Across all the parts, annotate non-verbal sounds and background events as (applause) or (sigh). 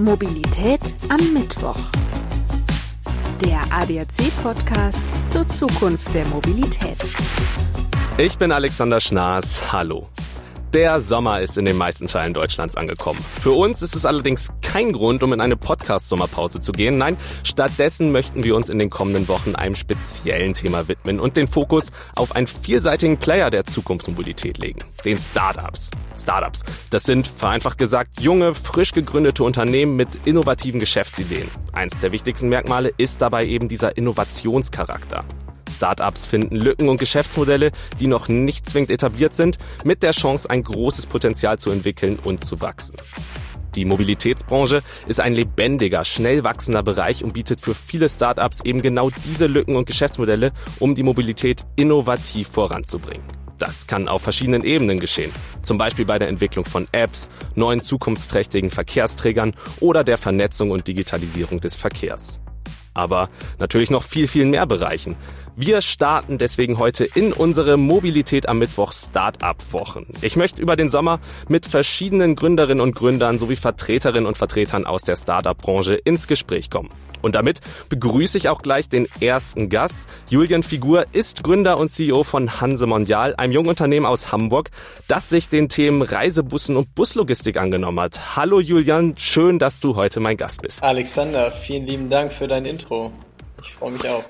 Mobilität am Mittwoch. Der ADAC-Podcast zur Zukunft der Mobilität. Ich bin Alexander Schnaas. Hallo. Der Sommer ist in den meisten Teilen Deutschlands angekommen. Für uns ist es allerdings kein Grund, um in eine Podcast-Sommerpause zu gehen. Nein, stattdessen möchten wir uns in den kommenden Wochen einem speziellen Thema widmen und den Fokus auf einen vielseitigen Player der Zukunftsmobilität legen. Den Startups. Startups. Das sind, vereinfacht gesagt, junge, frisch gegründete Unternehmen mit innovativen Geschäftsideen. Eins der wichtigsten Merkmale ist dabei eben dieser Innovationscharakter. Startups finden Lücken und Geschäftsmodelle, die noch nicht zwingend etabliert sind, mit der Chance, ein großes Potenzial zu entwickeln und zu wachsen. Die Mobilitätsbranche ist ein lebendiger, schnell wachsender Bereich und bietet für viele Startups eben genau diese Lücken und Geschäftsmodelle, um die Mobilität innovativ voranzubringen. Das kann auf verschiedenen Ebenen geschehen. Zum Beispiel bei der Entwicklung von Apps, neuen zukunftsträchtigen Verkehrsträgern oder der Vernetzung und Digitalisierung des Verkehrs aber natürlich noch viel, viel mehr Bereichen. Wir starten deswegen heute in unsere Mobilität am Mittwoch Startup-Wochen. Ich möchte über den Sommer mit verschiedenen Gründerinnen und Gründern sowie Vertreterinnen und Vertretern aus der Startup-Branche ins Gespräch kommen. Und damit begrüße ich auch gleich den ersten Gast. Julian Figur ist Gründer und CEO von Hanse Mondial, einem jungen Unternehmen aus Hamburg, das sich den Themen Reisebussen und Buslogistik angenommen hat. Hallo Julian, schön, dass du heute mein Gast bist. Alexander, vielen lieben Dank für dein Intro. Ich freue mich auch.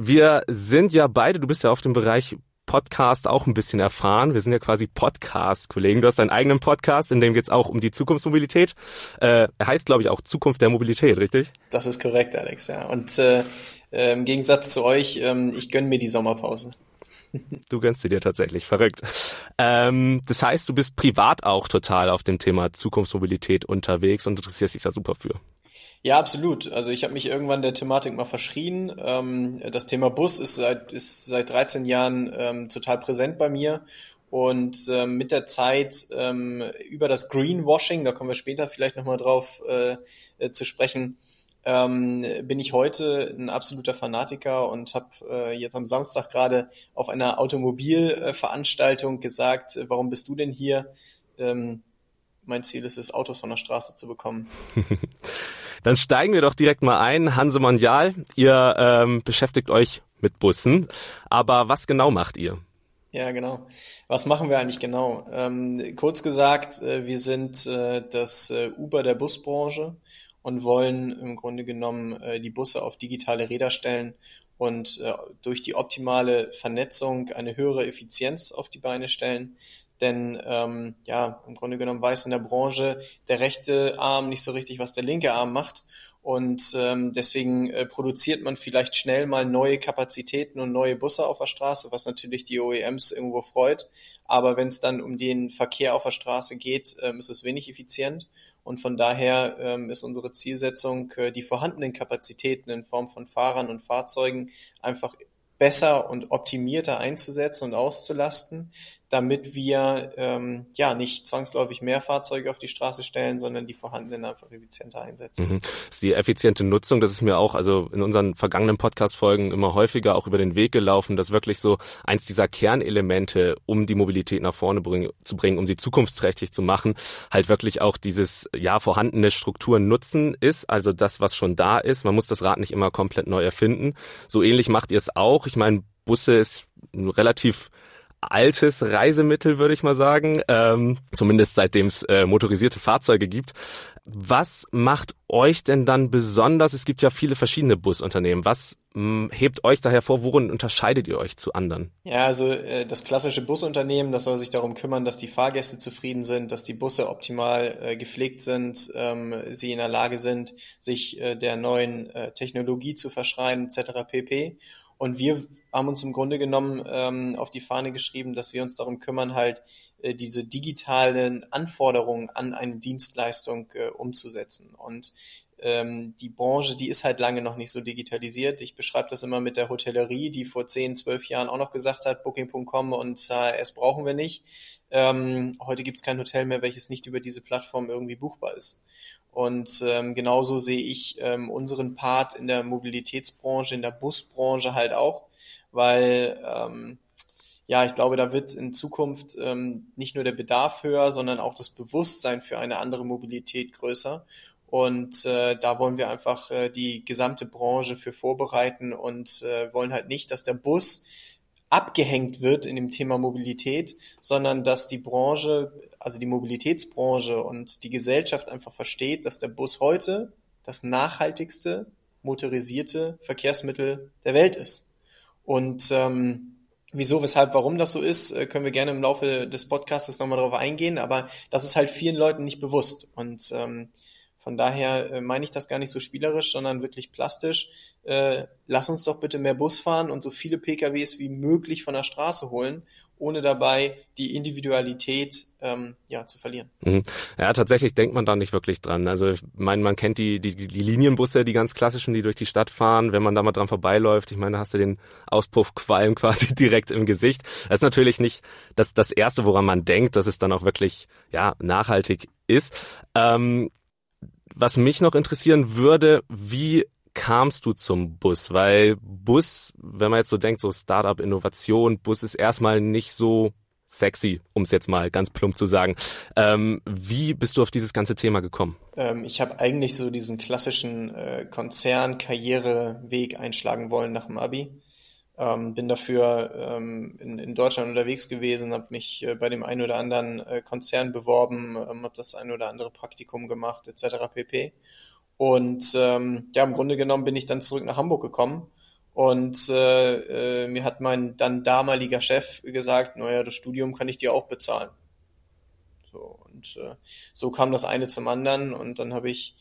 Wir sind ja beide, du bist ja auf dem Bereich Podcast auch ein bisschen erfahren. Wir sind ja quasi Podcast-Kollegen. Du hast deinen eigenen Podcast, in dem geht es auch um die Zukunftsmobilität. Äh, er heißt, glaube ich, auch Zukunft der Mobilität, richtig? Das ist korrekt, Alex, ja. Und äh, äh, im Gegensatz zu euch, ähm, ich gönne mir die Sommerpause. Du gönnst sie dir tatsächlich, verrückt. Ähm, das heißt, du bist privat auch total auf dem Thema Zukunftsmobilität unterwegs und interessierst dich da super für. Ja, absolut. Also ich habe mich irgendwann der Thematik mal verschrien. Ähm, das Thema Bus ist seit, ist seit 13 Jahren ähm, total präsent bei mir. Und ähm, mit der Zeit ähm, über das Greenwashing, da kommen wir später vielleicht nochmal drauf äh, äh, zu sprechen, ähm, bin ich heute ein absoluter Fanatiker und habe äh, jetzt am Samstag gerade auf einer Automobilveranstaltung gesagt, äh, warum bist du denn hier? Ähm, mein Ziel ist es, Autos von der Straße zu bekommen. (laughs) Dann steigen wir doch direkt mal ein. Hanse Mondial, ihr ähm, beschäftigt euch mit Bussen. Aber was genau macht ihr? Ja, genau. Was machen wir eigentlich genau? Ähm, kurz gesagt, äh, wir sind äh, das äh, Uber der Busbranche und wollen im Grunde genommen äh, die Busse auf digitale Räder stellen und äh, durch die optimale Vernetzung eine höhere Effizienz auf die Beine stellen. Denn ähm, ja, im Grunde genommen weiß in der Branche der rechte Arm nicht so richtig, was der linke Arm macht. Und ähm, deswegen äh, produziert man vielleicht schnell mal neue Kapazitäten und neue Busse auf der Straße, was natürlich die OEMs irgendwo freut. Aber wenn es dann um den Verkehr auf der Straße geht, ähm, ist es wenig effizient. Und von daher ähm, ist unsere Zielsetzung, äh, die vorhandenen Kapazitäten in Form von Fahrern und Fahrzeugen einfach besser und optimierter einzusetzen und auszulasten, damit wir ähm, ja nicht zwangsläufig mehr Fahrzeuge auf die Straße stellen, sondern die vorhandenen einfach effizienter einsetzen. Mhm. Die effiziente Nutzung, das ist mir auch also in unseren vergangenen Podcast-Folgen immer häufiger auch über den Weg gelaufen, dass wirklich so eins dieser Kernelemente, um die Mobilität nach vorne bring, zu bringen, um sie zukunftsträchtig zu machen, halt wirklich auch dieses ja vorhandene Strukturen nutzen ist, also das, was schon da ist. Man muss das Rad nicht immer komplett neu erfinden. So ähnlich macht ihr es auch. Ich meine, Busse ist relativ altes Reisemittel, würde ich mal sagen, ähm, zumindest seitdem es äh, motorisierte Fahrzeuge gibt. Was macht euch denn dann besonders? Es gibt ja viele verschiedene Busunternehmen. Was mh, hebt euch da hervor? Worin unterscheidet ihr euch zu anderen? Ja, also äh, das klassische Busunternehmen, das soll sich darum kümmern, dass die Fahrgäste zufrieden sind, dass die Busse optimal äh, gepflegt sind, ähm, sie in der Lage sind, sich äh, der neuen äh, Technologie zu verschreiben, etc. pp. Und wir haben uns im Grunde genommen ähm, auf die Fahne geschrieben, dass wir uns darum kümmern, halt äh, diese digitalen Anforderungen an eine Dienstleistung äh, umzusetzen. Und ähm, die Branche, die ist halt lange noch nicht so digitalisiert. Ich beschreibe das immer mit der Hotellerie, die vor 10, 12 Jahren auch noch gesagt hat, Booking.com und HRS brauchen wir nicht. Ähm, heute gibt es kein Hotel mehr, welches nicht über diese Plattform irgendwie buchbar ist. Und ähm, genauso sehe ich ähm, unseren Part in der Mobilitätsbranche, in der Busbranche halt auch, weil ähm, ja, ich glaube, da wird in Zukunft ähm, nicht nur der Bedarf höher, sondern auch das Bewusstsein für eine andere Mobilität größer. Und äh, da wollen wir einfach äh, die gesamte Branche für vorbereiten und äh, wollen halt nicht, dass der Bus abgehängt wird in dem Thema Mobilität, sondern dass die Branche, also die Mobilitätsbranche und die Gesellschaft einfach versteht, dass der Bus heute das nachhaltigste motorisierte Verkehrsmittel der Welt ist. Und ähm, Wieso, weshalb, warum das so ist, äh, können wir gerne im Laufe des Podcasts nochmal darauf eingehen, aber das ist halt vielen Leuten nicht bewusst. Und ähm, von daher äh, meine ich das gar nicht so spielerisch, sondern wirklich plastisch. Äh, lass uns doch bitte mehr Bus fahren und so viele PKWs wie möglich von der Straße holen ohne dabei die Individualität ähm, ja, zu verlieren. Mhm. Ja, tatsächlich denkt man da nicht wirklich dran. Also ich meine, man kennt die, die, die Linienbusse, die ganz klassischen, die durch die Stadt fahren. Wenn man da mal dran vorbeiläuft, ich meine, da hast du den Auspuffqualm (laughs) quasi direkt im Gesicht. Das ist natürlich nicht das, das Erste, woran man denkt, dass es dann auch wirklich ja, nachhaltig ist. Ähm, was mich noch interessieren würde, wie kamst du zum Bus? Weil Bus, wenn man jetzt so denkt, so Startup, Innovation, Bus ist erstmal nicht so sexy, um es jetzt mal ganz plump zu sagen. Ähm, wie bist du auf dieses ganze Thema gekommen? Ähm, ich habe eigentlich so diesen klassischen äh, Konzern-Karriereweg einschlagen wollen nach dem Abi. Ähm, bin dafür ähm, in, in, Deutschland unterwegs gewesen, habe mich äh, bei dem einen oder anderen äh, Konzern beworben, ähm, habe das ein oder andere Praktikum gemacht, etc. pp. Und ähm, ja, im Grunde genommen bin ich dann zurück nach Hamburg gekommen. Und äh, äh, mir hat mein dann damaliger Chef gesagt, naja, das Studium kann ich dir auch bezahlen. So, und äh, so kam das eine zum anderen und dann habe ich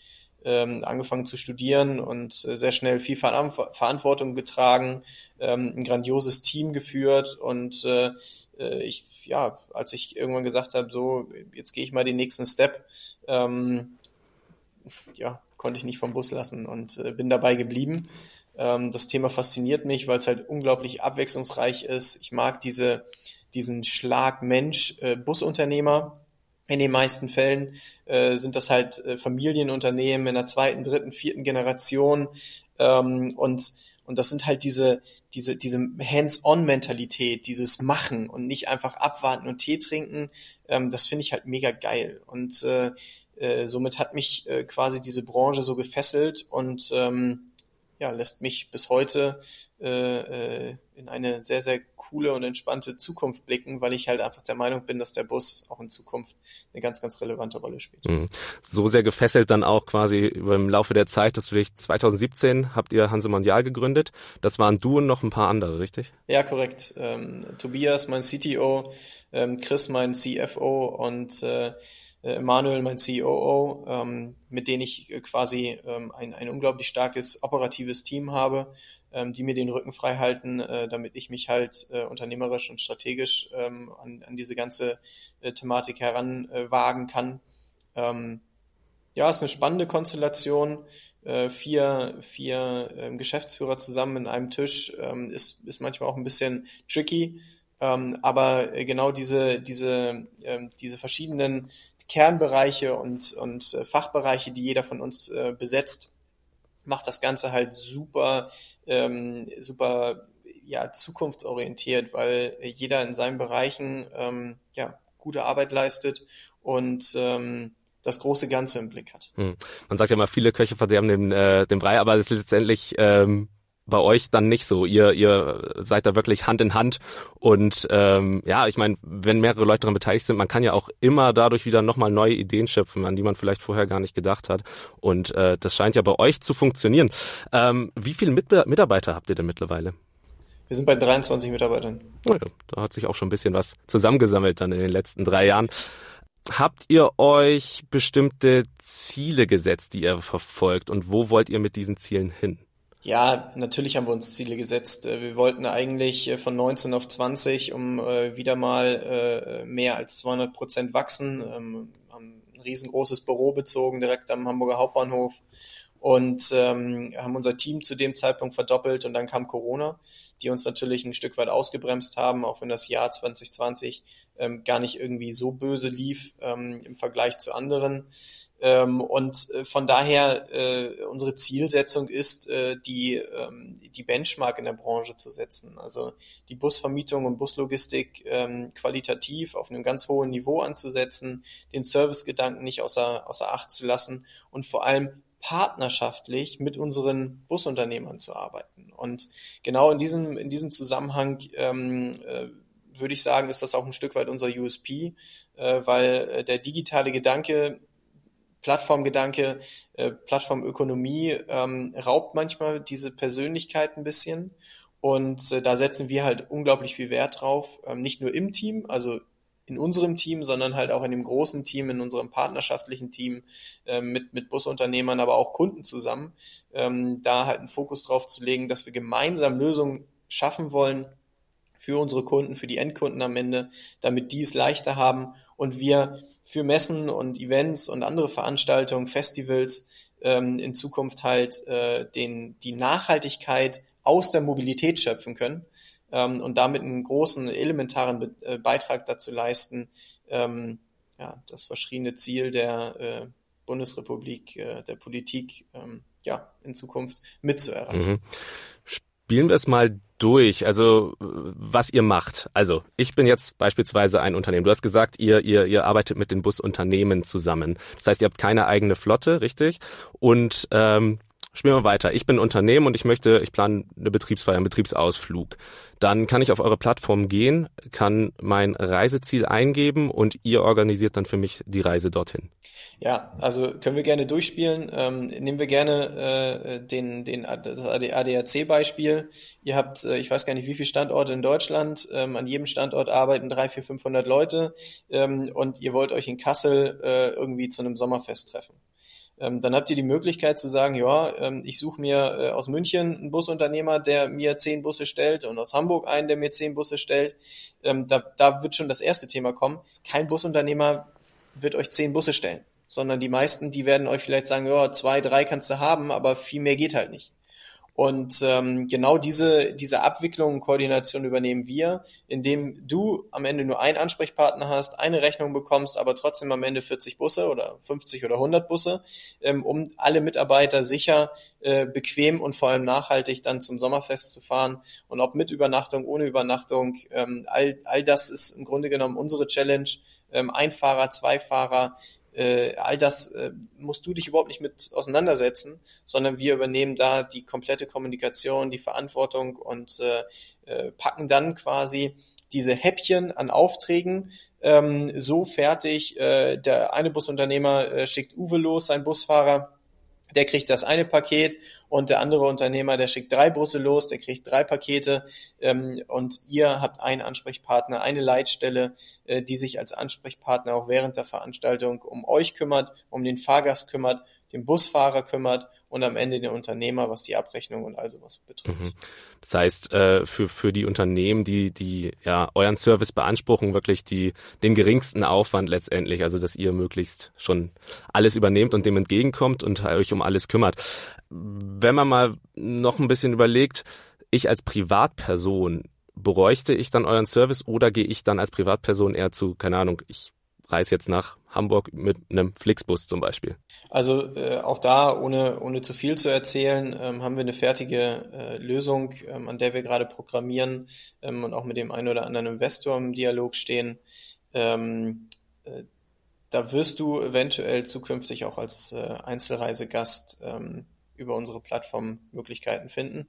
ähm, angefangen zu studieren und äh, sehr schnell viel Ver Verantwortung getragen, ähm, ein grandioses Team geführt und äh, äh, ich, ja, als ich irgendwann gesagt habe, so, jetzt gehe ich mal den nächsten Step, ähm, ja, konnte ich nicht vom Bus lassen und äh, bin dabei geblieben. Ähm, das Thema fasziniert mich, weil es halt unglaublich abwechslungsreich ist. Ich mag diese, diesen Schlag Mensch, äh, Busunternehmer. In den meisten Fällen äh, sind das halt äh, Familienunternehmen in der zweiten, dritten, vierten Generation. Ähm, und, und das sind halt diese, diese, diese Hands-on-Mentalität, dieses Machen und nicht einfach abwarten und Tee trinken. Ähm, das finde ich halt mega geil. Und äh, äh, somit hat mich äh, quasi diese Branche so gefesselt und ähm, ja, lässt mich bis heute äh, äh, in eine sehr, sehr coole und entspannte Zukunft blicken, weil ich halt einfach der Meinung bin, dass der Bus auch in Zukunft eine ganz, ganz relevante Rolle spielt. Mhm. So sehr gefesselt dann auch quasi im Laufe der Zeit, dass dich 2017 habt ihr Hanse Mondial gegründet. Das waren du und noch ein paar andere, richtig? Ja, korrekt. Ähm, Tobias, mein CTO, ähm, Chris, mein CFO und äh, Manuel, mein COO, ähm, mit denen ich äh, quasi ähm, ein, ein unglaublich starkes operatives Team habe, ähm, die mir den Rücken frei halten, äh, damit ich mich halt äh, unternehmerisch und strategisch ähm, an, an diese ganze äh, Thematik heranwagen äh, kann. Ähm, ja, ist eine spannende Konstellation. Äh, vier vier ähm, Geschäftsführer zusammen in einem Tisch ähm, ist, ist manchmal auch ein bisschen tricky. Ähm, aber genau diese, diese, ähm, diese verschiedenen Kernbereiche und, und äh, Fachbereiche, die jeder von uns äh, besetzt, macht das Ganze halt super, ähm, super ja, zukunftsorientiert, weil jeder in seinen Bereichen ähm, ja, gute Arbeit leistet und ähm, das große Ganze im Blick hat. Hm. Man sagt ja mal, viele Köche verderben den, äh, den Brei, aber es ist letztendlich ähm, bei euch dann nicht so. Ihr, ihr seid da wirklich Hand in Hand und ähm, ja, ich meine, wenn mehrere Leute daran beteiligt sind, man kann ja auch immer dadurch wieder nochmal neue Ideen schöpfen, an die man vielleicht vorher gar nicht gedacht hat. Und äh, das scheint ja bei euch zu funktionieren. Ähm, wie viele Mit Mitarbeiter habt ihr denn mittlerweile? Wir sind bei 23 Mitarbeitern. Oh ja, da hat sich auch schon ein bisschen was zusammengesammelt dann in den letzten drei Jahren. Habt ihr euch bestimmte Ziele gesetzt, die ihr verfolgt und wo wollt ihr mit diesen Zielen hin? Ja, natürlich haben wir uns Ziele gesetzt. Äh, wir wollten eigentlich äh, von 19 auf 20, um äh, wieder mal mehr als 200 Prozent wachsen. Ähm, haben ein riesengroßes Büro bezogen, direkt am Hamburger Hauptbahnhof und ähm, haben unser Team zu dem Zeitpunkt verdoppelt und dann kam Corona, die uns natürlich ein Stück weit ausgebremst haben, auch wenn das Jahr 2020 ähm, gar nicht irgendwie so böse lief im Vergleich zu anderen. Ähm, und äh, von daher äh, unsere Zielsetzung ist, äh, die, ähm, die Benchmark in der Branche zu setzen. Also die Busvermietung und Buslogistik ähm, qualitativ auf einem ganz hohen Niveau anzusetzen, den Servicegedanken nicht außer, außer Acht zu lassen und vor allem partnerschaftlich mit unseren Busunternehmern zu arbeiten. Und genau in diesem, in diesem Zusammenhang ähm, äh, würde ich sagen, ist das auch ein Stück weit unser USP, äh, weil äh, der digitale Gedanke Plattformgedanke, äh, Plattformökonomie ähm, raubt manchmal diese Persönlichkeit ein bisschen. Und äh, da setzen wir halt unglaublich viel Wert drauf, ähm, nicht nur im Team, also in unserem Team, sondern halt auch in dem großen Team, in unserem partnerschaftlichen Team äh, mit, mit Busunternehmern, aber auch Kunden zusammen, ähm, da halt einen Fokus drauf zu legen, dass wir gemeinsam Lösungen schaffen wollen für unsere Kunden, für die Endkunden am Ende, damit die es leichter haben und wir für Messen und Events und andere Veranstaltungen, Festivals ähm, in Zukunft halt äh, den, die Nachhaltigkeit aus der Mobilität schöpfen können ähm, und damit einen großen, elementaren Be äh, Beitrag dazu leisten, ähm, ja, das verschriebene Ziel der äh, Bundesrepublik, äh, der Politik, ähm, ja, in Zukunft mitzuerreichen. Mhm. Spielen wir es mal durch, also was ihr macht. Also ich bin jetzt beispielsweise ein Unternehmen. Du hast gesagt, ihr, ihr, ihr arbeitet mit den Busunternehmen zusammen. Das heißt, ihr habt keine eigene Flotte, richtig? Und ähm, spielen wir weiter. Ich bin Unternehmen und ich möchte, ich plane eine Betriebsfeier, einen Betriebsausflug. Dann kann ich auf eure Plattform gehen, kann mein Reiseziel eingeben und ihr organisiert dann für mich die Reise dorthin. Ja, also können wir gerne durchspielen. Ähm, nehmen wir gerne äh, den, den, ADAC-Beispiel. Ihr habt, äh, ich weiß gar nicht, wie viele Standorte in Deutschland. Ähm, an jedem Standort arbeiten drei, vier, 500 Leute ähm, und ihr wollt euch in Kassel äh, irgendwie zu einem Sommerfest treffen. Ähm, dann habt ihr die Möglichkeit zu sagen, ja, ähm, ich suche mir äh, aus München einen Busunternehmer, der mir zehn Busse stellt und aus Hamburg einen, der mir zehn Busse stellt. Ähm, da, da wird schon das erste Thema kommen. Kein Busunternehmer wird euch zehn Busse stellen sondern die meisten, die werden euch vielleicht sagen, ja, zwei, drei kannst du haben, aber viel mehr geht halt nicht. Und ähm, genau diese, diese Abwicklung und Koordination übernehmen wir, indem du am Ende nur einen Ansprechpartner hast, eine Rechnung bekommst, aber trotzdem am Ende 40 Busse oder 50 oder 100 Busse, ähm, um alle Mitarbeiter sicher, äh, bequem und vor allem nachhaltig dann zum Sommerfest zu fahren. Und ob mit Übernachtung, ohne Übernachtung, ähm, all, all das ist im Grunde genommen unsere Challenge. Ähm, ein Fahrer, zwei Fahrer, äh, all das äh, musst du dich überhaupt nicht mit auseinandersetzen, sondern wir übernehmen da die komplette Kommunikation, die Verantwortung und äh, äh, packen dann quasi diese Häppchen an Aufträgen ähm, so fertig. Äh, der eine Busunternehmer äh, schickt Uwe los, sein Busfahrer, der kriegt das eine Paket und der andere Unternehmer, der schickt drei Busse los, der kriegt drei Pakete. Ähm, und ihr habt einen Ansprechpartner, eine Leitstelle, äh, die sich als Ansprechpartner auch während der Veranstaltung um euch kümmert, um den Fahrgast kümmert, den Busfahrer kümmert und am Ende den Unternehmer, was die Abrechnung und all sowas betrifft. Mhm. Das heißt, äh, für, für die Unternehmen, die, die ja euren Service beanspruchen, wirklich die, den geringsten Aufwand letztendlich, also dass ihr möglichst schon alles übernehmt und dem entgegenkommt und euch um alles kümmert. Wenn man mal noch ein bisschen überlegt, ich als Privatperson, bräuchte ich dann euren Service oder gehe ich dann als Privatperson eher zu, keine Ahnung, ich reise jetzt nach Hamburg mit einem Flixbus zum Beispiel? Also äh, auch da, ohne, ohne zu viel zu erzählen, ähm, haben wir eine fertige äh, Lösung, ähm, an der wir gerade programmieren ähm, und auch mit dem einen oder anderen Investor im Dialog stehen. Ähm, äh, da wirst du eventuell zukünftig auch als äh, Einzelreisegast ähm, über unsere Plattform Möglichkeiten finden.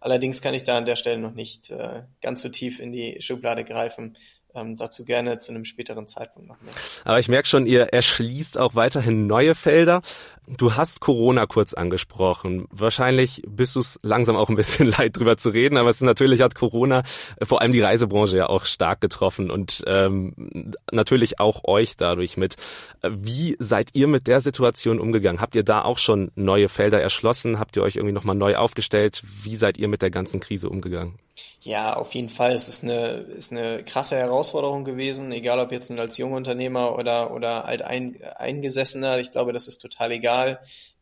Allerdings kann ich da an der Stelle noch nicht äh, ganz so tief in die Schublade greifen, ähm, dazu gerne zu einem späteren Zeitpunkt noch mehr. Aber ich merke schon, ihr erschließt auch weiterhin neue Felder. Du hast Corona kurz angesprochen. Wahrscheinlich bist du es langsam auch ein bisschen (laughs) leid drüber zu reden, aber es ist natürlich hat Corona äh, vor allem die Reisebranche ja auch stark getroffen und ähm, natürlich auch euch dadurch mit. Wie seid ihr mit der Situation umgegangen? Habt ihr da auch schon neue Felder erschlossen? Habt ihr euch irgendwie nochmal neu aufgestellt? Wie seid ihr mit der ganzen Krise umgegangen? Ja, auf jeden Fall. Es ist eine, ist eine krasse Herausforderung gewesen, egal ob jetzt als Jungunternehmer oder, oder alt ein, Eingesessener. Ich glaube, das ist total egal.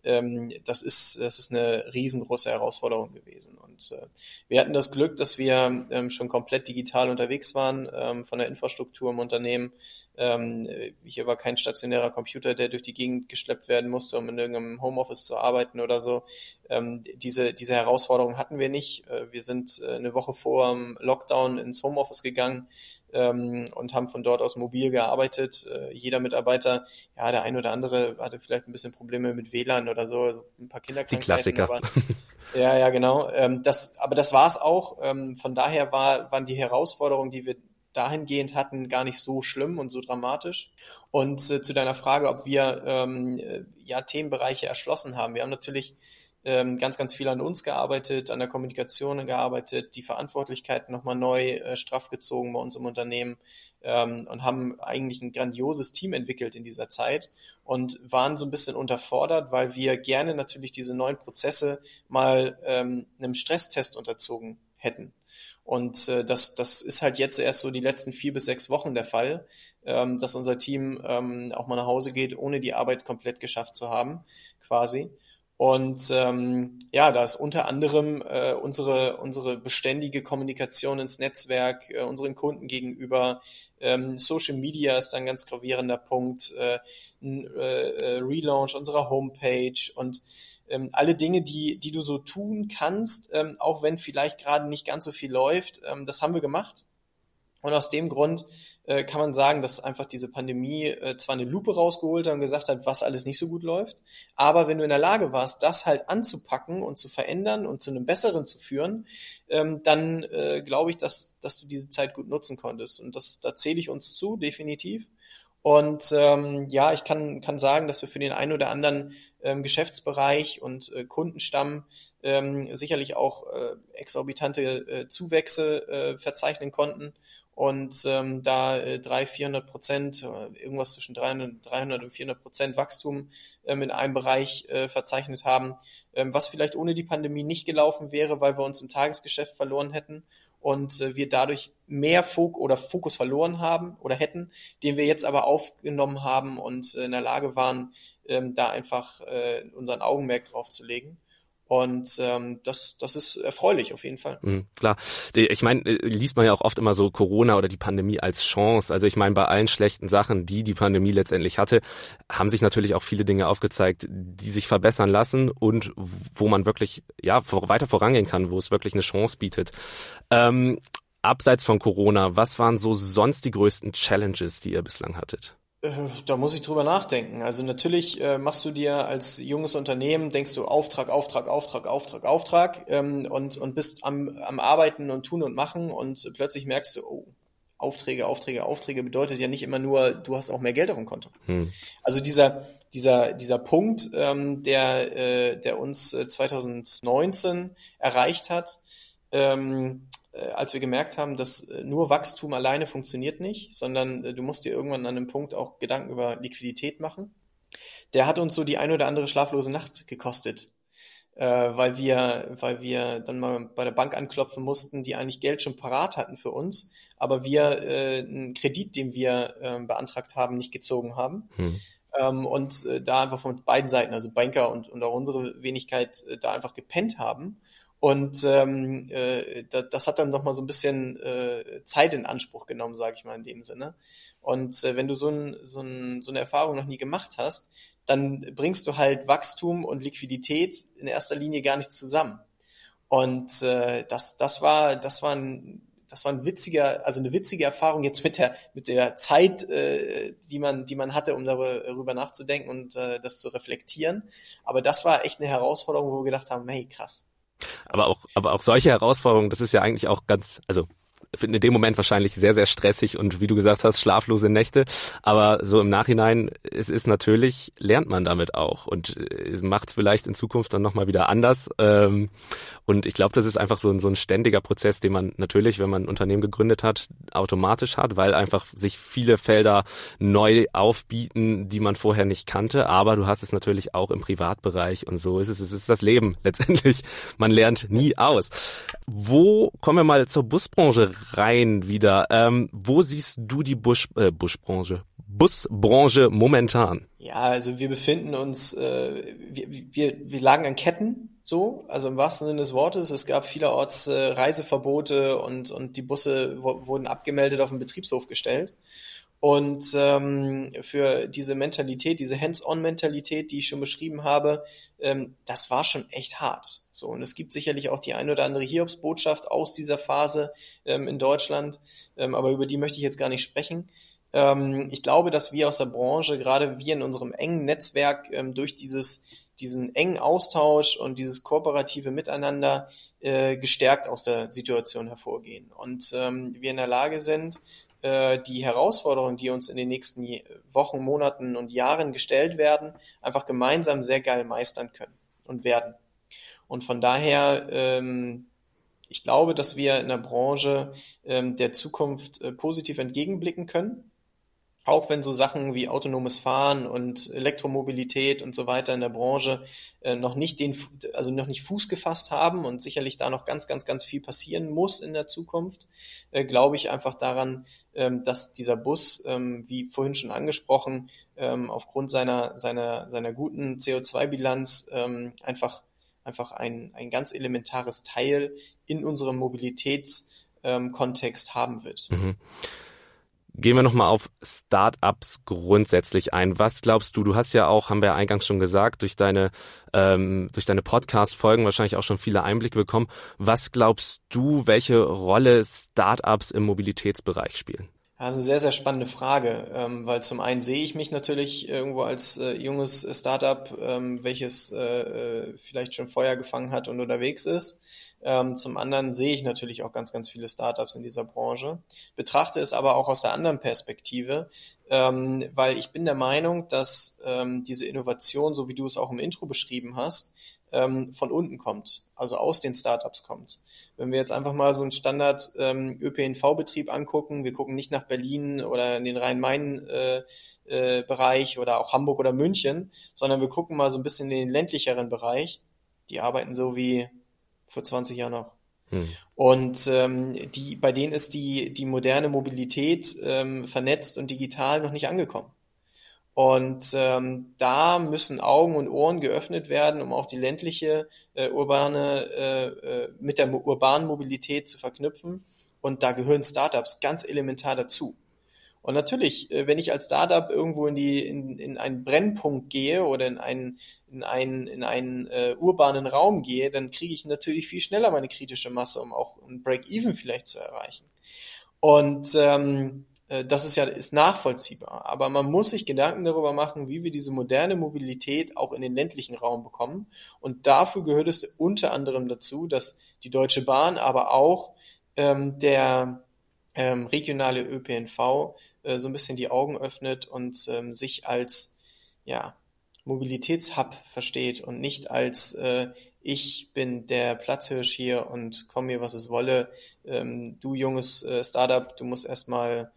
Ähm, das ist, das ist eine riesengroße Herausforderung gewesen. Und äh, wir hatten das Glück, dass wir ähm, schon komplett digital unterwegs waren, ähm, von der Infrastruktur im Unternehmen. Ähm, hier war kein stationärer Computer, der durch die Gegend geschleppt werden musste, um in irgendeinem Homeoffice zu arbeiten oder so. Ähm, diese, diese Herausforderung hatten wir nicht. Äh, wir sind äh, eine Woche vor dem Lockdown ins Homeoffice gegangen ähm, und haben von dort aus mobil gearbeitet. Äh, jeder Mitarbeiter, ja, der ein oder andere hatte vielleicht ein bisschen Probleme mit WLAN oder so, also ein paar Kinderkrankheiten. Die Klassiker. Aber, ja, ja, genau. Ähm, das, aber das war es auch. Ähm, von daher war, waren die Herausforderungen, die wir dahingehend hatten, gar nicht so schlimm und so dramatisch. Und äh, zu deiner Frage, ob wir ähm, äh, ja Themenbereiche erschlossen haben. Wir haben natürlich ähm, ganz, ganz viel an uns gearbeitet, an der Kommunikation gearbeitet, die Verantwortlichkeiten nochmal neu äh, straff gezogen bei uns im Unternehmen ähm, und haben eigentlich ein grandioses Team entwickelt in dieser Zeit und waren so ein bisschen unterfordert, weil wir gerne natürlich diese neuen Prozesse mal ähm, einem Stresstest unterzogen hätten. Und äh, das, das ist halt jetzt erst so die letzten vier bis sechs Wochen der Fall, ähm, dass unser Team ähm, auch mal nach Hause geht, ohne die Arbeit komplett geschafft zu haben, quasi. Und ähm, ja, da ist unter anderem äh, unsere, unsere beständige Kommunikation ins Netzwerk, äh, unseren Kunden gegenüber, ähm, Social Media ist ein ganz gravierender Punkt, äh, ein äh, äh, Relaunch unserer Homepage und ähm, alle Dinge, die, die du so tun kannst, ähm, auch wenn vielleicht gerade nicht ganz so viel läuft, ähm, das haben wir gemacht. Und aus dem Grund äh, kann man sagen, dass einfach diese Pandemie äh, zwar eine Lupe rausgeholt hat und gesagt hat, was alles nicht so gut läuft, aber wenn du in der Lage warst, das halt anzupacken und zu verändern und zu einem Besseren zu führen, ähm, dann äh, glaube ich, dass, dass du diese Zeit gut nutzen konntest. Und das, da zähle ich uns zu, definitiv. Und ähm, ja, ich kann, kann sagen, dass wir für den einen oder anderen ähm, Geschäftsbereich und äh, Kundenstamm ähm, sicherlich auch äh, exorbitante äh, Zuwächse äh, verzeichnen konnten und ähm, da äh, 300, 400 Prozent, äh, irgendwas zwischen 300, 300 und 400 Prozent Wachstum ähm, in einem Bereich äh, verzeichnet haben, ähm, was vielleicht ohne die Pandemie nicht gelaufen wäre, weil wir uns im Tagesgeschäft verloren hätten und äh, wir dadurch mehr Fok oder Fokus verloren haben oder hätten, den wir jetzt aber aufgenommen haben und äh, in der Lage waren, ähm, da einfach äh, unseren Augenmerk drauf zu legen. Und ähm, das, das ist erfreulich auf jeden Fall. Mhm, klar. Ich meine, äh, liest man ja auch oft immer so Corona oder die Pandemie als Chance. Also ich meine, bei allen schlechten Sachen, die die Pandemie letztendlich hatte, haben sich natürlich auch viele Dinge aufgezeigt, die sich verbessern lassen und wo man wirklich ja weiter vorangehen kann, wo es wirklich eine Chance bietet. Ähm, abseits von Corona, was waren so sonst die größten Challenges, die ihr bislang hattet? Äh, da muss ich drüber nachdenken. Also natürlich äh, machst du dir als junges Unternehmen, denkst du Auftrag, Auftrag, Auftrag, Auftrag, Auftrag ähm, und, und bist am, am Arbeiten und tun und machen und plötzlich merkst du, oh, Aufträge, Aufträge, Aufträge bedeutet ja nicht immer nur, du hast auch mehr Geld auf dem Konto. Hm. Also dieser, dieser, dieser Punkt, ähm, der, äh, der uns 2019 äh, erreicht hat, ähm, äh, als wir gemerkt haben, dass äh, nur Wachstum alleine funktioniert nicht, sondern äh, du musst dir irgendwann an einem Punkt auch Gedanken über Liquidität machen. Der hat uns so die ein oder andere schlaflose Nacht gekostet, äh, weil wir, weil wir dann mal bei der Bank anklopfen mussten, die eigentlich Geld schon parat hatten für uns, aber wir äh, einen Kredit, den wir äh, beantragt haben, nicht gezogen haben. Hm. Ähm, und äh, da einfach von beiden Seiten, also Banker und, und auch unsere Wenigkeit, äh, da einfach gepennt haben und ähm, äh, das, das hat dann noch mal so ein bisschen äh, Zeit in Anspruch genommen, sage ich mal in dem Sinne. Und äh, wenn du so, ein, so, ein, so eine Erfahrung noch nie gemacht hast, dann bringst du halt Wachstum und Liquidität in erster Linie gar nicht zusammen. Und äh, das, das war, das war ein, das war ein witziger, also eine witzige Erfahrung jetzt mit der mit der Zeit, äh, die man die man hatte, um darüber nachzudenken und äh, das zu reflektieren. Aber das war echt eine Herausforderung, wo wir gedacht haben, hey krass, aber auch, aber auch solche Herausforderungen, das ist ja eigentlich auch ganz, also in dem Moment wahrscheinlich sehr, sehr stressig und wie du gesagt hast, schlaflose Nächte. Aber so im Nachhinein, es ist natürlich, lernt man damit auch und es macht es vielleicht in Zukunft dann nochmal wieder anders. Ähm, und ich glaube, das ist einfach so ein, so ein ständiger Prozess, den man natürlich, wenn man ein Unternehmen gegründet hat, automatisch hat, weil einfach sich viele Felder neu aufbieten, die man vorher nicht kannte. Aber du hast es natürlich auch im Privatbereich und so ist es. Es ist das Leben (laughs) letztendlich. Man lernt nie aus. Wo kommen wir mal zur Busbranche rein wieder. Ähm, wo siehst du die Busch, äh, Buschbranche, Busbranche momentan? Ja, also wir befinden uns, äh, wir, wir, wir lagen an Ketten, so, also im wahrsten Sinne des Wortes. Es gab vielerorts äh, Reiseverbote und, und die Busse wurden abgemeldet auf den Betriebshof gestellt. Und ähm, für diese Mentalität, diese Hands-on-Mentalität, die ich schon beschrieben habe, ähm, das war schon echt hart. So und es gibt sicherlich auch die ein oder andere Hiobsbotschaft aus dieser Phase ähm, in Deutschland, ähm, aber über die möchte ich jetzt gar nicht sprechen. Ähm, ich glaube, dass wir aus der Branche, gerade wir in unserem engen Netzwerk, ähm, durch dieses diesen engen Austausch und dieses kooperative Miteinander äh, gestärkt aus der Situation hervorgehen und ähm, wir in der Lage sind, die Herausforderungen, die uns in den nächsten Wochen, Monaten und Jahren gestellt werden, einfach gemeinsam sehr geil meistern können und werden. Und von daher, ähm, ich glaube, dass wir in der Branche ähm, der Zukunft äh, positiv entgegenblicken können auch wenn so Sachen wie autonomes Fahren und Elektromobilität und so weiter in der Branche äh, noch nicht den, also noch nicht Fuß gefasst haben und sicherlich da noch ganz, ganz, ganz viel passieren muss in der Zukunft, äh, glaube ich einfach daran, ähm, dass dieser Bus, ähm, wie vorhin schon angesprochen, ähm, aufgrund seiner, seiner, seiner guten CO2-Bilanz ähm, einfach, einfach ein, ein ganz elementares Teil in unserem Mobilitätskontext ähm, haben wird. Mhm. Gehen wir nochmal auf Startups grundsätzlich ein. Was glaubst du? Du hast ja auch, haben wir ja eingangs schon gesagt, durch deine, ähm, deine Podcast-Folgen wahrscheinlich auch schon viele Einblicke bekommen. Was glaubst du, welche Rolle Startups im Mobilitätsbereich spielen? Das ist eine sehr, sehr spannende Frage, ähm, weil zum einen sehe ich mich natürlich irgendwo als äh, junges Startup, ähm, welches äh, äh vielleicht schon Feuer gefangen hat und unterwegs ist. Ähm, zum anderen sehe ich natürlich auch ganz, ganz viele Startups in dieser Branche, betrachte es aber auch aus der anderen Perspektive, weil ich bin der Meinung, dass diese Innovation, so wie du es auch im Intro beschrieben hast, ähm, von unten kommt, also aus den Startups kommt. Wenn wir jetzt einfach mal so einen Standard ähm, ÖPNV-Betrieb angucken, wir gucken nicht nach Berlin oder in den Rhein-Main-Bereich äh, äh, oder auch Hamburg oder München, sondern wir gucken mal so ein bisschen in den ländlicheren Bereich. Die arbeiten so wie vor 20 Jahren noch. Hm. Und ähm, die, bei denen ist die, die moderne Mobilität ähm, vernetzt und digital noch nicht angekommen. Und ähm, da müssen Augen und Ohren geöffnet werden, um auch die ländliche äh, urbane äh, äh, mit der urbanen Mobilität zu verknüpfen. Und da gehören Startups ganz elementar dazu. Und natürlich, äh, wenn ich als Startup irgendwo in die in, in einen Brennpunkt gehe oder in einen in einen in einen äh, urbanen Raum gehe, dann kriege ich natürlich viel schneller meine kritische Masse, um auch ein Break-even vielleicht zu erreichen. Und ähm, äh, das ist ja ist nachvollziehbar. Aber man muss sich Gedanken darüber machen, wie wir diese moderne Mobilität auch in den ländlichen Raum bekommen. Und dafür gehört es unter anderem dazu, dass die Deutsche Bahn, aber auch ähm, der ähm, regionale ÖPNV äh, so ein bisschen die Augen öffnet und ähm, sich als ja, Mobilitätshub versteht und nicht als äh, ich bin der Platzhirsch hier und komm mir, was es wolle. Ähm, du junges äh, Startup, du musst erstmal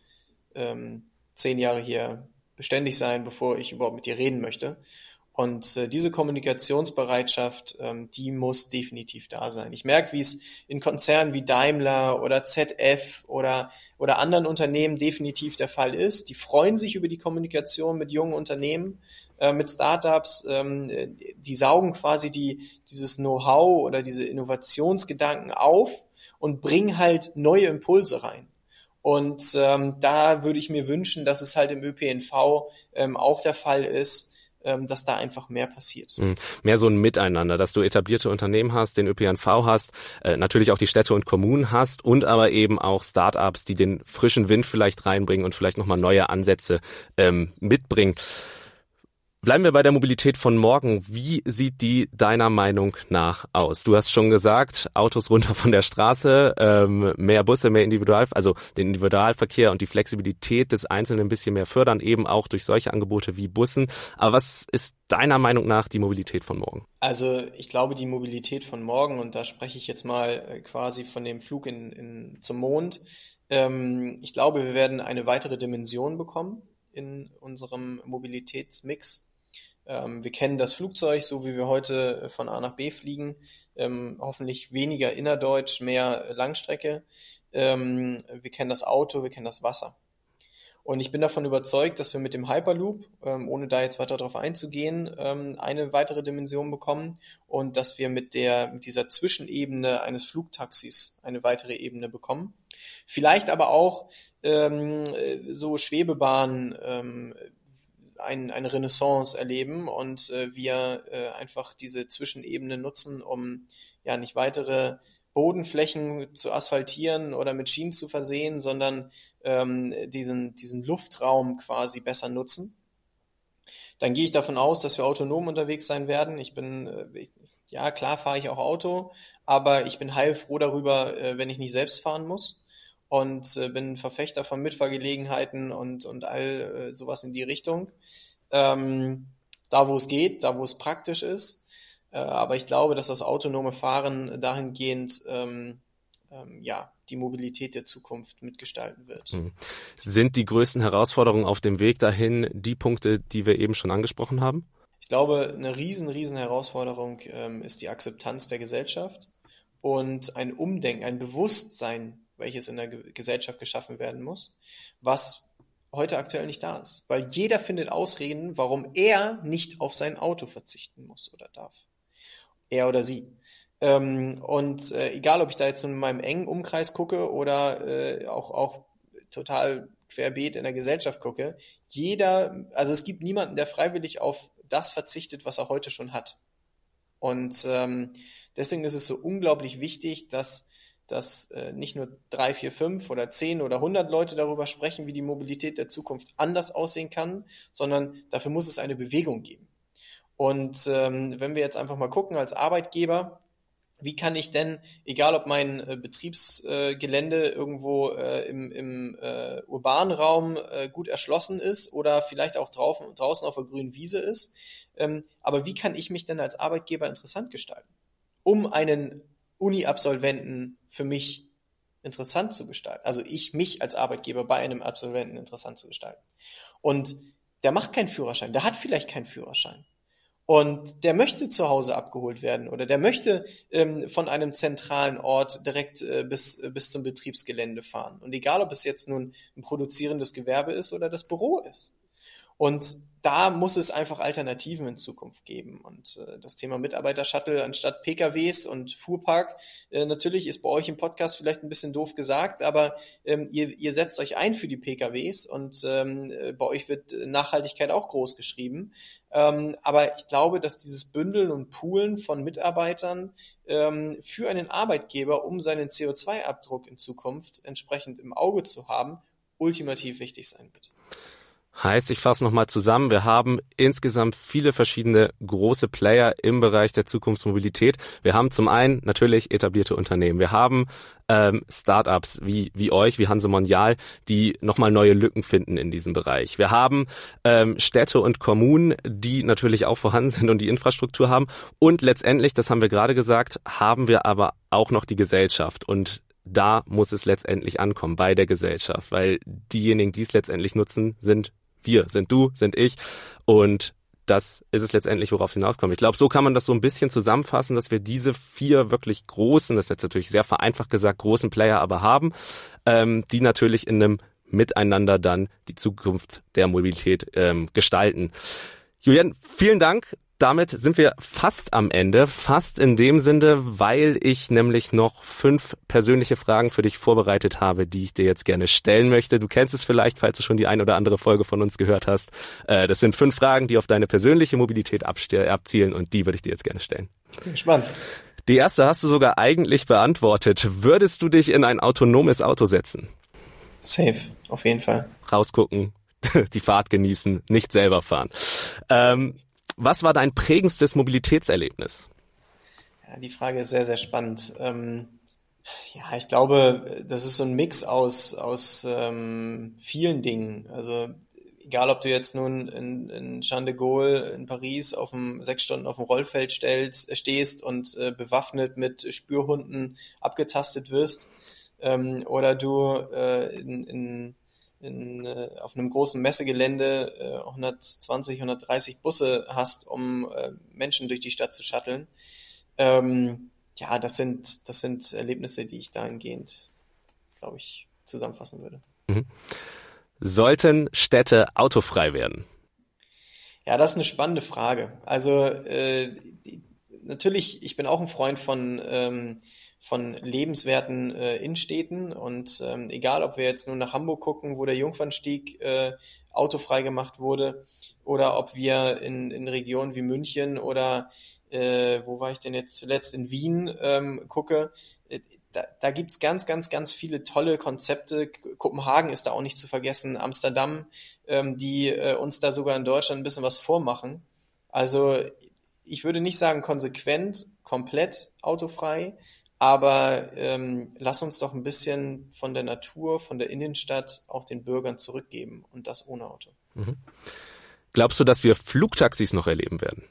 ähm, zehn Jahre hier beständig sein, bevor ich überhaupt mit dir reden möchte. Und äh, diese Kommunikationsbereitschaft, ähm, die muss definitiv da sein. Ich merke, wie es in Konzernen wie Daimler oder ZF oder, oder anderen Unternehmen definitiv der Fall ist. Die freuen sich über die Kommunikation mit jungen Unternehmen, äh, mit Startups. Ähm, die saugen quasi die, dieses Know-how oder diese Innovationsgedanken auf und bringen halt neue Impulse rein. Und ähm, da würde ich mir wünschen, dass es halt im ÖPNV ähm, auch der Fall ist, ähm, dass da einfach mehr passiert. Mhm. Mehr so ein Miteinander, dass du etablierte Unternehmen hast, den ÖPNV hast, äh, natürlich auch die Städte und Kommunen hast und aber eben auch Startups, die den frischen Wind vielleicht reinbringen und vielleicht nochmal neue Ansätze ähm, mitbringen. Bleiben wir bei der Mobilität von morgen. Wie sieht die deiner Meinung nach aus? Du hast schon gesagt, Autos runter von der Straße, ähm, mehr Busse, mehr Individual, also den Individualverkehr und die Flexibilität des Einzelnen ein bisschen mehr fördern, eben auch durch solche Angebote wie Bussen. Aber was ist deiner Meinung nach die Mobilität von morgen? Also ich glaube, die Mobilität von morgen, und da spreche ich jetzt mal äh, quasi von dem Flug in, in, zum Mond, ähm, ich glaube, wir werden eine weitere Dimension bekommen in unserem Mobilitätsmix ähm, wir kennen das Flugzeug, so wie wir heute äh, von A nach B fliegen. Ähm, hoffentlich weniger innerdeutsch, mehr Langstrecke. ähm, wir kennen das Auto, wir kennen das Wasser. Und ich bin davon überzeugt, dass wir mit dem Hyperloop, ähm, ohne da jetzt weiter darauf einzugehen, ähm, eine weitere Dimension bekommen und dass wir mit der, mit dieser Zwischenebene eines Flugtaxis eine weitere Ebene bekommen. Vielleicht aber auch ähm, so Schwebebahnen ähm, ein, eine Renaissance erleben und äh, wir äh, einfach diese Zwischenebene nutzen, um ja nicht weitere Bodenflächen zu asphaltieren oder mit Schienen zu versehen, sondern ähm, diesen, diesen Luftraum quasi besser nutzen. Dann gehe ich davon aus, dass wir autonom unterwegs sein werden. Ich bin, äh, ja klar fahre ich auch Auto, aber ich bin heilfroh darüber, äh, wenn ich nicht selbst fahren muss und äh, bin Verfechter von Mitfahrgelegenheiten und, und all äh, sowas in die Richtung. Ähm, da, wo es geht, da, wo es praktisch ist. Äh, aber ich glaube, dass das autonome Fahren dahingehend ähm, ähm, ja, die Mobilität der Zukunft mitgestalten wird. Hm. Sind die größten Herausforderungen auf dem Weg dahin die Punkte, die wir eben schon angesprochen haben? Ich glaube, eine riesen, riesen Herausforderung ähm, ist die Akzeptanz der Gesellschaft und ein Umdenken, ein Bewusstsein, welches in der Gesellschaft geschaffen werden muss, was heute aktuell nicht da ist. Weil jeder findet Ausreden, warum er nicht auf sein Auto verzichten muss oder darf er oder sie. Ähm, und äh, egal, ob ich da jetzt in meinem engen Umkreis gucke oder äh, auch, auch total querbeet in der Gesellschaft gucke, jeder, also es gibt niemanden, der freiwillig auf das verzichtet, was er heute schon hat. Und ähm, deswegen ist es so unglaublich wichtig, dass, dass äh, nicht nur drei, vier, fünf oder zehn oder hundert Leute darüber sprechen, wie die Mobilität der Zukunft anders aussehen kann, sondern dafür muss es eine Bewegung geben. Und ähm, wenn wir jetzt einfach mal gucken als Arbeitgeber, wie kann ich denn, egal ob mein äh, Betriebsgelände äh, irgendwo äh, im, im äh, urbanen Raum äh, gut erschlossen ist oder vielleicht auch drauf, draußen auf der grünen Wiese ist, ähm, aber wie kann ich mich denn als Arbeitgeber interessant gestalten, um einen Uni-Absolventen für mich interessant zu gestalten? Also ich mich als Arbeitgeber bei einem Absolventen interessant zu gestalten. Und der macht keinen Führerschein, der hat vielleicht keinen Führerschein und der möchte zu Hause abgeholt werden oder der möchte ähm, von einem zentralen Ort direkt äh, bis, äh, bis zum Betriebsgelände fahren. Und egal, ob es jetzt nun ein produzierendes Gewerbe ist oder das Büro ist. Und da muss es einfach Alternativen in Zukunft geben. Und äh, das Thema Mitarbeiter-Shuttle anstatt PKWs und Fuhrpark, äh, natürlich ist bei euch im Podcast vielleicht ein bisschen doof gesagt, aber ähm, ihr, ihr setzt euch ein für die PKWs und ähm, äh, bei euch wird Nachhaltigkeit auch groß geschrieben. Ähm, aber ich glaube, dass dieses Bündeln und Poolen von Mitarbeitern ähm, für einen Arbeitgeber, um seinen CO2-Abdruck in Zukunft entsprechend im Auge zu haben, ultimativ wichtig sein wird. Heißt, ich fasse nochmal zusammen, wir haben insgesamt viele verschiedene große Player im Bereich der Zukunftsmobilität. Wir haben zum einen natürlich etablierte Unternehmen. Wir haben ähm, Startups wie, wie euch, wie Hanse Mondial, die nochmal neue Lücken finden in diesem Bereich. Wir haben ähm, Städte und Kommunen, die natürlich auch vorhanden sind und die Infrastruktur haben. Und letztendlich, das haben wir gerade gesagt, haben wir aber auch noch die Gesellschaft. Und da muss es letztendlich ankommen bei der Gesellschaft, weil diejenigen, die es letztendlich nutzen, sind wir, sind du, sind ich. Und das ist es letztendlich, worauf es hinauskommt. Ich glaube, so kann man das so ein bisschen zusammenfassen, dass wir diese vier wirklich großen, das ist jetzt natürlich sehr vereinfacht gesagt, großen Player aber haben, ähm, die natürlich in einem Miteinander dann die Zukunft der Mobilität ähm, gestalten. Julian, vielen Dank damit sind wir fast am Ende, fast in dem Sinne, weil ich nämlich noch fünf persönliche Fragen für dich vorbereitet habe, die ich dir jetzt gerne stellen möchte. Du kennst es vielleicht, falls du schon die ein oder andere Folge von uns gehört hast. Äh, das sind fünf Fragen, die auf deine persönliche Mobilität abzielen und die würde ich dir jetzt gerne stellen. Spannend. Die erste hast du sogar eigentlich beantwortet. Würdest du dich in ein autonomes Auto setzen? Safe, auf jeden Fall. Rausgucken, (laughs) die Fahrt genießen, nicht selber fahren. Ähm, was war dein prägendstes Mobilitätserlebnis? Ja, die Frage ist sehr, sehr spannend. Ähm, ja, ich glaube, das ist so ein Mix aus, aus ähm, vielen Dingen. Also egal, ob du jetzt nun in, in Jean de Gaulle in Paris auf dem sechs Stunden auf dem Rollfeld stellst, stehst und äh, bewaffnet mit Spürhunden abgetastet wirst, ähm, oder du äh, in, in in, äh, auf einem großen Messegelände äh, 120, 130 Busse hast, um äh, Menschen durch die Stadt zu shutteln. Ähm, ja, das sind, das sind Erlebnisse, die ich dahingehend glaube ich, zusammenfassen würde. Mhm. Sollten Städte autofrei werden? Ja, das ist eine spannende Frage. Also äh, natürlich, ich bin auch ein Freund von ähm, von lebenswerten äh, Innenstädten und ähm, egal, ob wir jetzt nur nach Hamburg gucken, wo der Jungfernstieg äh, autofrei gemacht wurde, oder ob wir in, in Regionen wie München oder äh, wo war ich denn jetzt zuletzt in Wien ähm, gucke, äh, da, da gibt's ganz, ganz, ganz viele tolle Konzepte. Kopenhagen ist da auch nicht zu vergessen, Amsterdam, ähm, die äh, uns da sogar in Deutschland ein bisschen was vormachen. Also ich würde nicht sagen konsequent, komplett autofrei, aber ähm, lass uns doch ein bisschen von der Natur, von der Innenstadt auch den Bürgern zurückgeben und das ohne Auto. Mhm. Glaubst du, dass wir Flugtaxis noch erleben werden?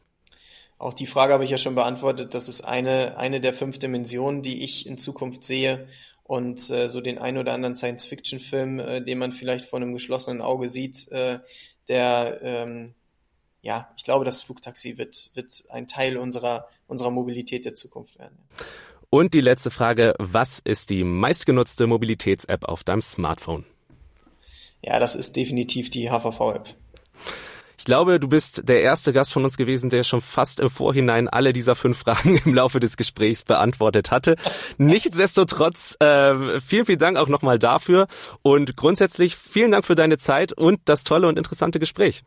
Auch die Frage habe ich ja schon beantwortet. Das ist eine, eine der fünf Dimensionen, die ich in Zukunft sehe. Und äh, so den ein oder anderen Science-Fiction-Film, äh, den man vielleicht vor einem geschlossenen Auge sieht, äh, der, ähm, ja, ich glaube, das Flugtaxi wird, wird ein Teil unserer, unserer Mobilität der Zukunft werden. Und die letzte Frage, was ist die meistgenutzte Mobilitäts-App auf deinem Smartphone? Ja, das ist definitiv die HVV-App. Ich glaube, du bist der erste Gast von uns gewesen, der schon fast im Vorhinein alle dieser fünf (laughs) Fragen im Laufe des Gesprächs beantwortet hatte. Nichtsdestotrotz, äh, vielen, vielen Dank auch nochmal dafür und grundsätzlich vielen Dank für deine Zeit und das tolle und interessante Gespräch.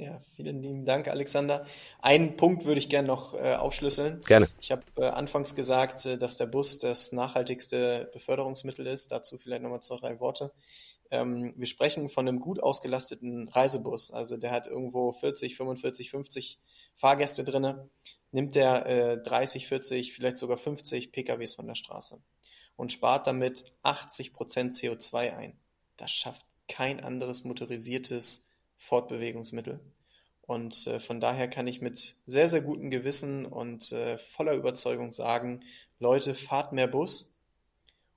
Ja, vielen lieben Dank, Alexander. Einen Punkt würde ich gerne noch äh, aufschlüsseln. Gerne. Ich habe äh, anfangs gesagt, äh, dass der Bus das nachhaltigste Beförderungsmittel ist. Dazu vielleicht nochmal zwei, drei Worte. Ähm, wir sprechen von einem gut ausgelasteten Reisebus. Also der hat irgendwo 40, 45, 50 Fahrgäste drinne. Nimmt der äh, 30, 40, vielleicht sogar 50 PKWs von der Straße und spart damit 80 Prozent CO2 ein. Das schafft kein anderes motorisiertes Fortbewegungsmittel. Und äh, von daher kann ich mit sehr, sehr gutem Gewissen und äh, voller Überzeugung sagen, Leute, fahrt mehr Bus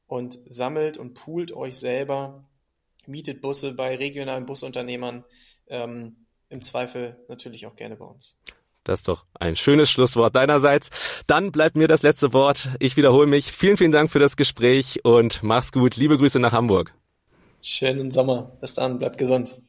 und sammelt und poolt euch selber, mietet Busse bei regionalen Busunternehmern, ähm, im Zweifel natürlich auch gerne bei uns. Das ist doch ein schönes Schlusswort deinerseits. Dann bleibt mir das letzte Wort. Ich wiederhole mich. Vielen, vielen Dank für das Gespräch und mach's gut. Liebe Grüße nach Hamburg. Schönen Sommer. Bis dann. Bleibt gesund.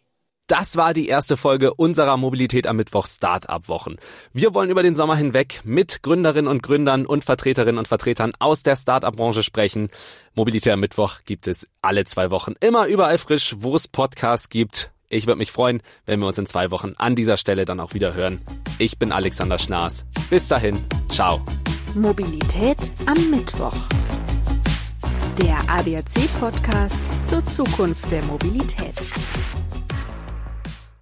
Das war die erste Folge unserer Mobilität am Mittwoch Startup Wochen. Wir wollen über den Sommer hinweg mit Gründerinnen und Gründern und Vertreterinnen und Vertretern aus der Startup Branche sprechen. Mobilität am Mittwoch gibt es alle zwei Wochen immer überall frisch, wo es Podcasts gibt. Ich würde mich freuen, wenn wir uns in zwei Wochen an dieser Stelle dann auch wieder hören. Ich bin Alexander Schnaas. Bis dahin, ciao. Mobilität am Mittwoch. Der ADAC Podcast zur Zukunft der Mobilität.